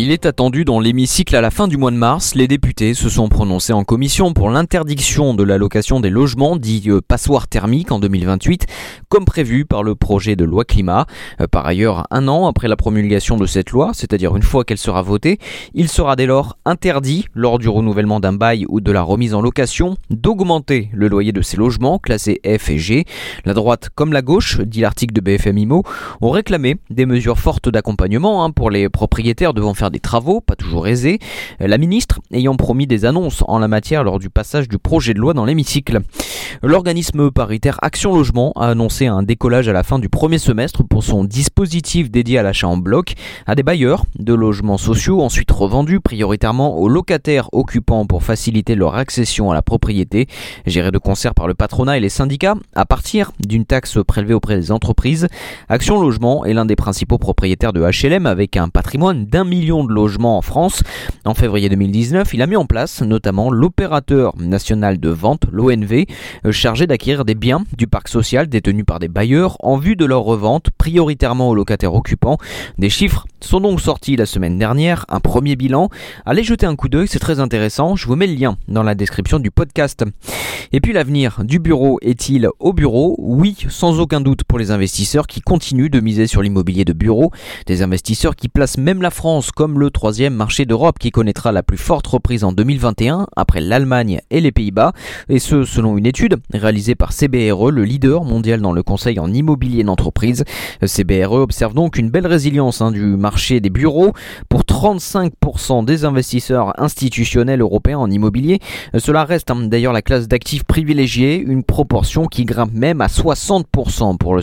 il est attendu dans l'hémicycle à la fin du mois de mars. Les députés se sont prononcés en commission pour l'interdiction de la location des logements dits euh, passoires thermiques en 2028, comme prévu par le projet de loi climat. Euh, par ailleurs, un an après la promulgation de cette loi, c'est-à-dire une fois qu'elle sera votée, il sera dès lors interdit, lors du renouvellement d'un bail ou de la remise en location, d'augmenter le loyer de ces logements classés F et G. La droite comme la gauche, dit l'article de BFM IMO, ont réclamé des mesures fortes d'accompagnement hein, pour les propriétaires devant faire des travaux, pas toujours aisés, la ministre ayant promis des annonces en la matière lors du passage du projet de loi dans l'hémicycle. L'organisme paritaire Action Logement a annoncé un décollage à la fin du premier semestre pour son dispositif dédié à l'achat en bloc à des bailleurs de logements sociaux ensuite revendus prioritairement aux locataires occupants pour faciliter leur accession à la propriété, géré de concert par le patronat et les syndicats à partir d'une taxe prélevée auprès des entreprises. Action Logement est l'un des principaux propriétaires de HLM avec un patrimoine d'un million de logements en France. En février 2019, il a mis en place notamment l'opérateur national de vente, l'ONV, euh, chargé d'acquérir des biens du parc social détenus par des bailleurs en vue de leur revente prioritairement aux locataires occupants. Des chiffres sont donc sortis la semaine dernière, un premier bilan. Allez jeter un coup d'œil, c'est très intéressant. Je vous mets le lien dans la description du podcast. Et puis l'avenir du bureau est-il au bureau? Oui, sans aucun doute les investisseurs qui continuent de miser sur l'immobilier de bureau. Des investisseurs qui placent même la France comme le troisième marché d'Europe qui connaîtra la plus forte reprise en 2021 après l'Allemagne et les Pays-Bas. Et ce, selon une étude réalisée par CBRE, le leader mondial dans le conseil en immobilier d'entreprise. CBRE observe donc une belle résilience hein, du marché des bureaux pour 35% des investisseurs institutionnels européens en immobilier. Cela reste hein, d'ailleurs la classe d'actifs privilégié, une proportion qui grimpe même à 60% pour le